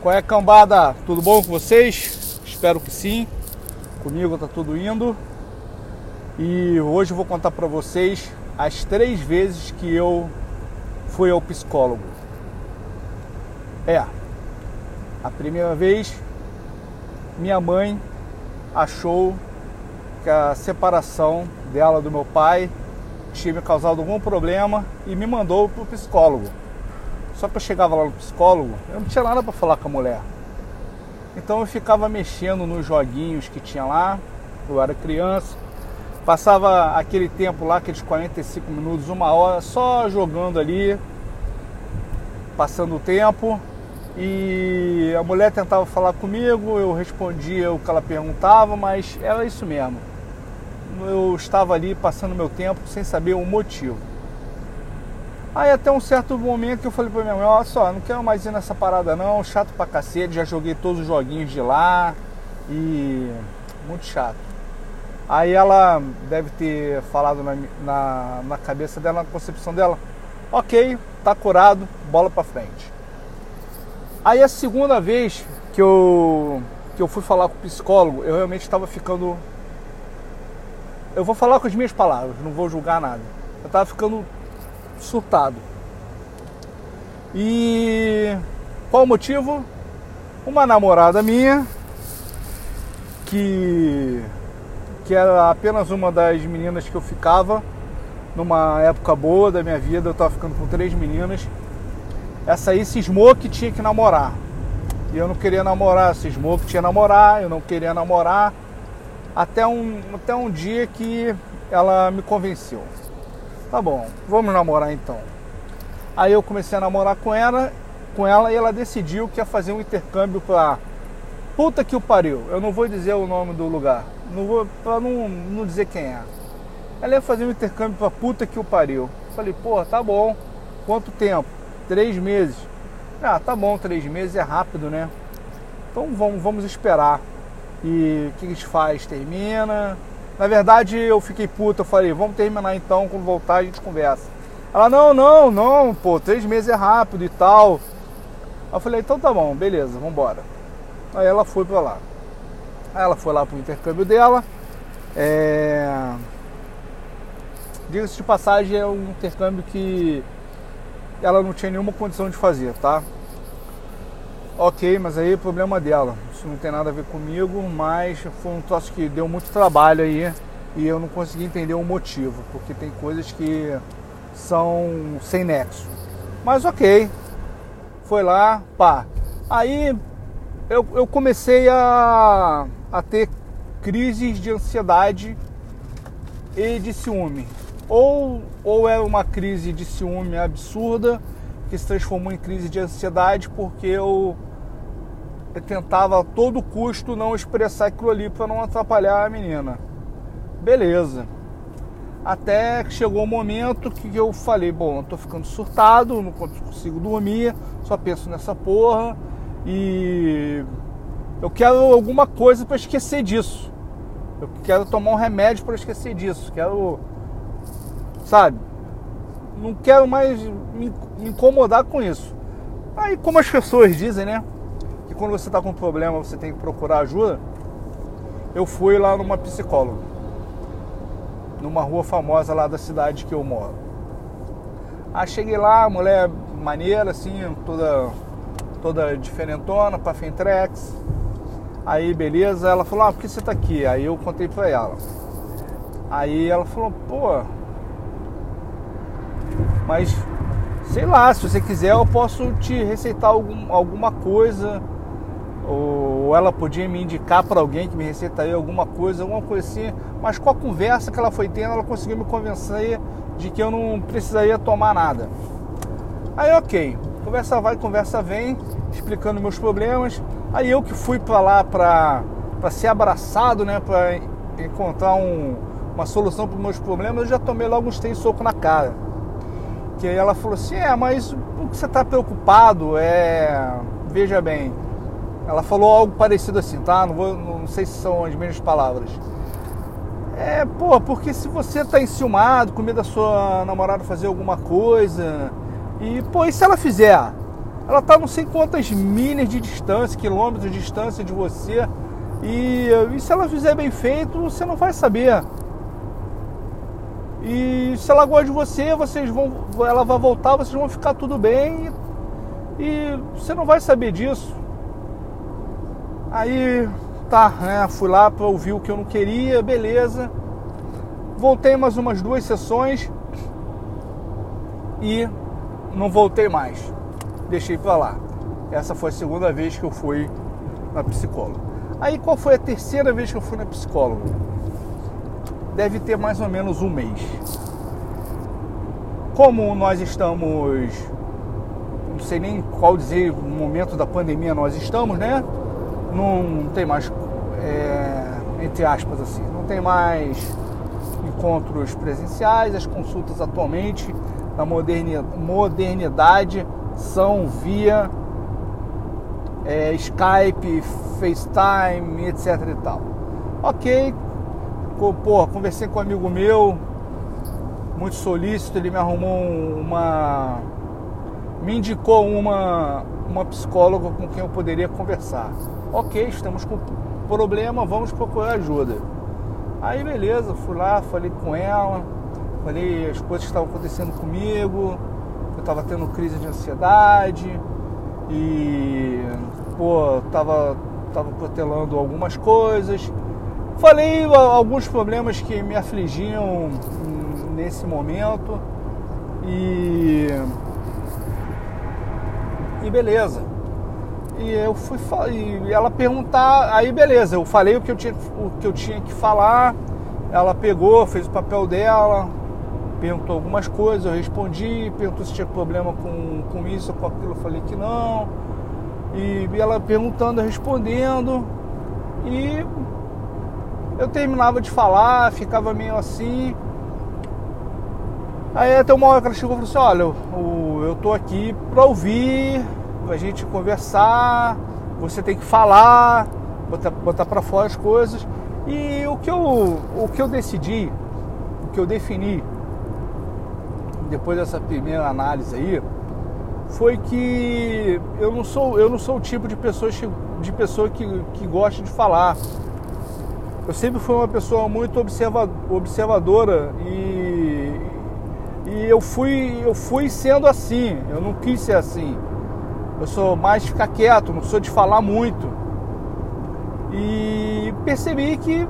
Qual é cambada? Tudo bom com vocês? Espero que sim. Comigo tá tudo indo. E hoje eu vou contar para vocês as três vezes que eu fui ao psicólogo. É, a primeira vez minha mãe achou que a separação dela do meu pai tinha me causado algum problema e me mandou para o psicólogo. Só que eu chegava lá no psicólogo, eu não tinha nada para falar com a mulher. Então eu ficava mexendo nos joguinhos que tinha lá, eu era criança. Passava aquele tempo lá, aqueles 45 minutos, uma hora, só jogando ali, passando o tempo. E a mulher tentava falar comigo, eu respondia o que ela perguntava, mas era isso mesmo. Eu estava ali passando meu tempo sem saber o motivo. Aí até um certo momento que eu falei pra minha mãe, olha só, não quero mais ir nessa parada não, chato pra cacete, já joguei todos os joguinhos de lá e muito chato. Aí ela deve ter falado na, na, na cabeça dela, na concepção dela, ok, tá curado, bola pra frente. Aí a segunda vez que eu, que eu fui falar com o psicólogo, eu realmente estava ficando. Eu vou falar com as minhas palavras, não vou julgar nada. Eu estava ficando surtado. E qual o motivo? Uma namorada minha que que era apenas uma das meninas que eu ficava numa época boa da minha vida, eu estava ficando com três meninas. Essa aí cismou que tinha que namorar. E eu não queria namorar, cismou que tinha que namorar, eu não queria namorar. Até um, até um dia que ela me convenceu. Tá bom, vamos namorar então. Aí eu comecei a namorar com ela, com ela e ela decidiu que ia fazer um intercâmbio para puta que o pariu. Eu não vou dizer o nome do lugar, não vou para não, não dizer quem é. Ela ia fazer um intercâmbio para puta que o pariu. Falei, pô, tá bom. Quanto tempo? Três meses. Ah, tá bom, três meses é rápido, né? Então vamos, vamos esperar. E o que a gente faz? Termina, na verdade, eu fiquei puta, eu falei, vamos terminar então, quando voltar a gente conversa. Ela, não, não, não, pô, três meses é rápido e tal. Eu falei, então tá bom, beleza, vamos embora. Aí ela foi pra lá. Aí ela foi lá pro intercâmbio dela. É... Diga-se de passagem, é um intercâmbio que ela não tinha nenhuma condição de fazer, tá? Ok, mas aí é problema dela. Isso não tem nada a ver comigo, mas foi um troço que deu muito trabalho aí e eu não consegui entender o motivo, porque tem coisas que são sem nexo. Mas ok, foi lá, pá. Aí eu, eu comecei a, a ter crises de ansiedade e de ciúme. Ou, ou é uma crise de ciúme absurda que se transformou em crise de ansiedade porque eu eu tentava a todo custo não expressar aquilo ali para não atrapalhar a menina. Beleza. Até que chegou o um momento que eu falei, bom, eu tô ficando surtado, não consigo dormir, só penso nessa porra e eu quero alguma coisa para esquecer disso. Eu quero tomar um remédio para esquecer disso. Quero, sabe? Não quero mais me incomodar com isso. Aí, como as pessoas dizem, né? Quando você está com problema você tem que procurar ajuda, eu fui lá numa psicóloga, numa rua famosa lá da cidade que eu moro. Aí cheguei lá, mulher maneira, assim, toda, toda diferentona, pra Fentrex. Aí, beleza, ela falou, ah, por que você tá aqui? Aí eu contei pra ela. Aí ela falou, pô, mas sei lá, se você quiser eu posso te receitar algum, alguma coisa ou ela podia me indicar para alguém que me receitaria alguma coisa, alguma coisa assim, mas com a conversa que ela foi tendo, ela conseguiu me convencer de que eu não precisaria tomar nada. Aí, ok, conversa vai, conversa vem, explicando meus problemas. Aí eu que fui para lá para ser abraçado, né, para encontrar um, uma solução para os meus problemas, eu já tomei logo uns três socos na cara. Que aí ela falou assim: é, mas o que você está preocupado é. Veja bem, ela falou algo parecido assim, tá? Não, vou, não sei se são as mesmas palavras. É, pô, porque se você tá enciumado, com medo da sua namorada fazer alguma coisa, e, pô, e se ela fizer? ela está não sei quantas milhas de distância, quilômetros de distância de você. E, e se ela fizer bem feito, você não vai saber. E se ela gosta de você, vocês vão, ela vai voltar, vocês vão ficar tudo bem. E, e você não vai saber disso. Aí, tá, né? Fui lá para ouvir o que eu não queria, beleza. Voltei mais umas duas sessões e não voltei mais. Deixei para lá. Essa foi a segunda vez que eu fui na psicóloga. Aí qual foi a terceira vez que eu fui na psicóloga? Deve ter mais ou menos um mês. Como nós estamos, não sei nem qual dizer o momento da pandemia nós estamos, né? Não tem mais, é, entre aspas assim, não tem mais encontros presenciais, as consultas atualmente na modernidade são via é, Skype, FaceTime, etc e tal. Ok, porra, conversei com um amigo meu, muito solícito, ele me arrumou uma. me indicou uma, uma psicóloga com quem eu poderia conversar. Ok, estamos com problema, vamos procurar ajuda. Aí beleza, fui lá, falei com ela, falei as coisas que estavam acontecendo comigo, eu estava tendo crise de ansiedade e pô, tava, tava protelando algumas coisas. Falei alguns problemas que me afligiam nesse momento e e beleza. E eu fui e ela perguntar, aí beleza, eu falei o que eu tinha, o que eu tinha que falar. Ela pegou, fez o papel dela, perguntou algumas coisas, eu respondi, perguntou se tinha problema com, com isso ou com aquilo, eu falei que não. E ela perguntando, respondendo. E eu terminava de falar, ficava meio assim. Aí até uma hora que ela chegou e falou assim, olha, eu, eu tô aqui pra ouvir, a gente conversar, você tem que falar, botar, botar para fora as coisas. E o que, eu, o que eu decidi, o que eu defini depois dessa primeira análise aí, foi que eu não sou, eu não sou o tipo de pessoa, de pessoa que, que gosta de falar. Eu sempre fui uma pessoa muito observa, observadora e, e eu, fui, eu fui sendo assim, eu não quis ser assim. Eu sou mais de ficar quieto, não sou de falar muito. E percebi que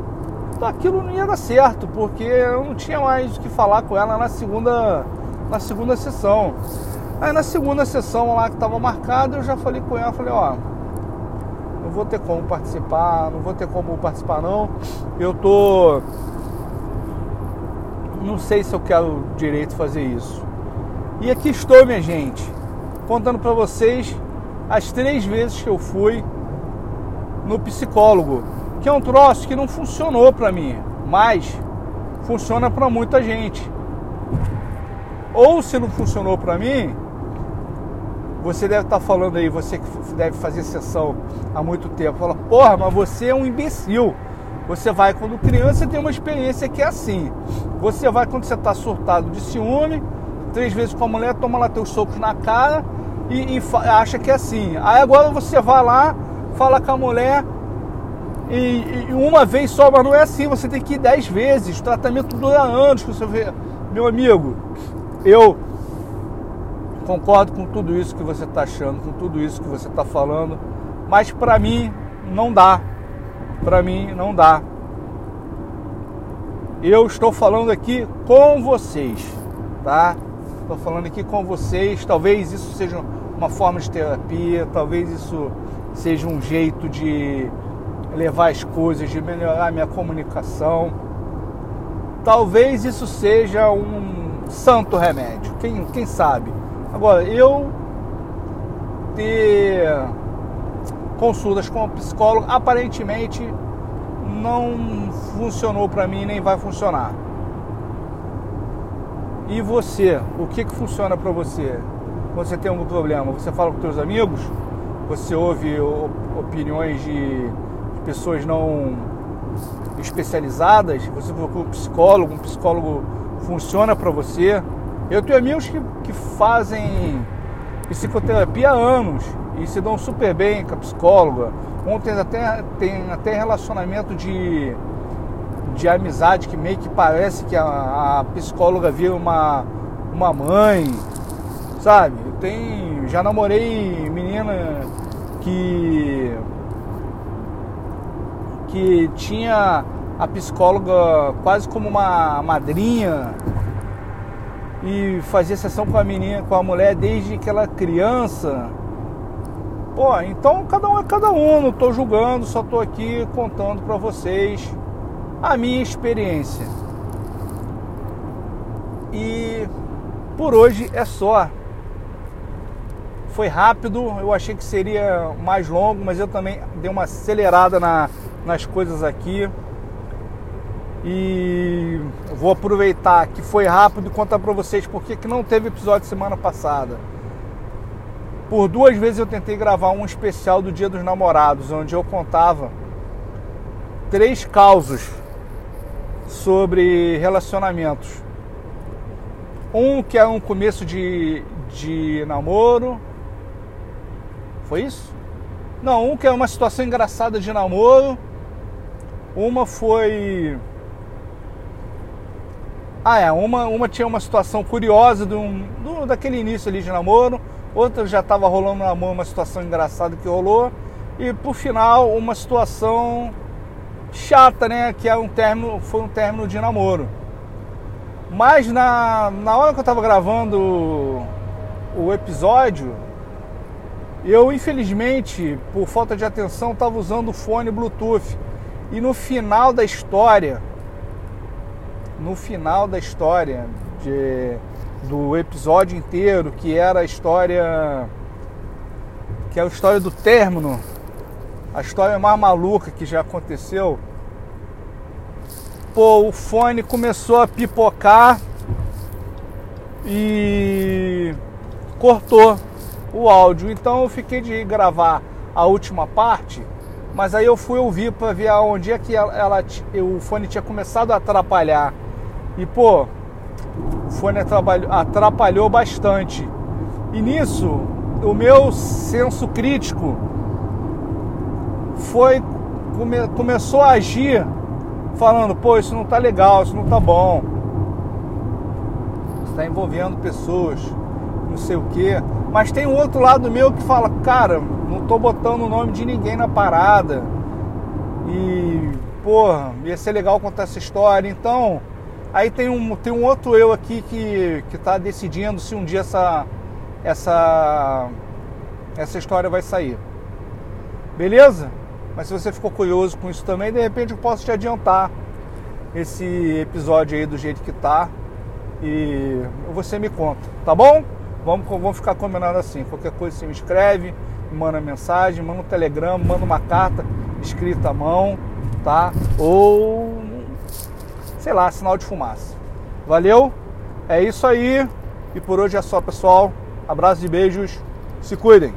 aquilo não ia dar certo, porque eu não tinha mais o que falar com ela na segunda, na segunda sessão. Aí na segunda sessão lá que estava marcada, eu já falei com ela, falei, ó, não vou ter como participar, não vou ter como participar não. Eu tô não sei se eu quero direito fazer isso. E aqui estou, minha gente contando para vocês as três vezes que eu fui no psicólogo, que é um troço que não funcionou para mim, mas funciona para muita gente. Ou se não funcionou para mim, você deve estar tá falando aí, você que deve fazer sessão há muito tempo, fala, porra, mas você é um imbecil. Você vai quando criança tem uma experiência que é assim. Você vai quando você está surtado de ciúme, três vezes com a mulher, toma lá teus socos na cara e, e acha que é assim. Aí agora você vai lá, fala com a mulher e, e, uma vez só, mas não é assim, você tem que ir dez vezes. O tratamento dura anos, você vê. Meu amigo, eu concordo com tudo isso que você está achando, com tudo isso que você está falando, mas para mim não dá. Para mim não dá. Eu estou falando aqui com vocês, tá? Estou falando aqui com vocês. Talvez isso seja uma forma de terapia, talvez isso seja um jeito de levar as coisas, de melhorar minha comunicação. Talvez isso seja um santo remédio, quem, quem sabe. Agora, eu ter consultas com um psicólogo aparentemente não funcionou para mim nem vai funcionar. E você, o que, que funciona para você? Quando você tem algum problema, você fala com seus amigos? Você ouve opiniões de, pessoas não especializadas? Você procura um psicólogo? Um psicólogo funciona para você? Eu tenho amigos que, que fazem psicoterapia há anos e se dão super bem com a psicóloga. Ontem até tem até relacionamento de, de amizade que meio que parece que a, a psicóloga vira uma, uma mãe, sabe? Tem, já namorei menina que que tinha a psicóloga quase como uma madrinha e fazia sessão com a menina, com a mulher desde que ela criança. Pô, então cada um é cada um, não estou julgando, só estou aqui contando para vocês a minha experiência. E por hoje é só. Foi rápido, eu achei que seria mais longo, mas eu também dei uma acelerada na, nas coisas aqui. E vou aproveitar que foi rápido e contar para vocês porque que não teve episódio semana passada. Por duas vezes eu tentei gravar um especial do Dia dos Namorados, onde eu contava três causos sobre relacionamentos. Um que é um começo de, de namoro. Foi isso? Não, um que é uma situação engraçada de namoro. Uma foi ah, é. Uma, uma tinha uma situação curiosa do, do, daquele início ali de namoro, outra já estava rolando namoro, uma situação engraçada que rolou, e por final uma situação chata, né? Que é um término, foi um término de namoro. Mas na, na hora que eu estava gravando o, episódio, eu infelizmente, por falta de atenção, estava usando o fone Bluetooth. E no final da história, no final da história de, do episódio inteiro, que era a história que é a história do término, a história mais maluca que já aconteceu. Pô, o fone começou a pipocar e cortou o áudio. Então eu fiquei de gravar a última parte, mas aí eu fui ouvir para ver onde é que ela, ela, o fone tinha começado a atrapalhar. E pô, o fone atrapalhou bastante. E nisso, o meu senso crítico foi come, começou a agir falando, pô, isso não tá legal, isso não tá bom. Está envolvendo pessoas, não sei o quê. Mas tem um outro lado meu que fala, cara, não tô botando o nome de ninguém na parada. E, porra, ia ser legal contar essa história. Então, Aí tem um, tem um outro eu aqui que está decidindo se um dia essa, essa, essa história vai sair. Beleza? Mas se você ficou curioso com isso também, de repente eu posso te adiantar esse episódio aí do jeito que tá. E você me conta, tá bom? Vamos, vamos ficar combinando assim. Qualquer coisa você me escreve, me manda mensagem, manda um telegrama, manda uma carta escrita à mão, tá? Ou sei lá, sinal de fumaça. Valeu? É isso aí. E por hoje é só, pessoal. Abraços e beijos. Se cuidem.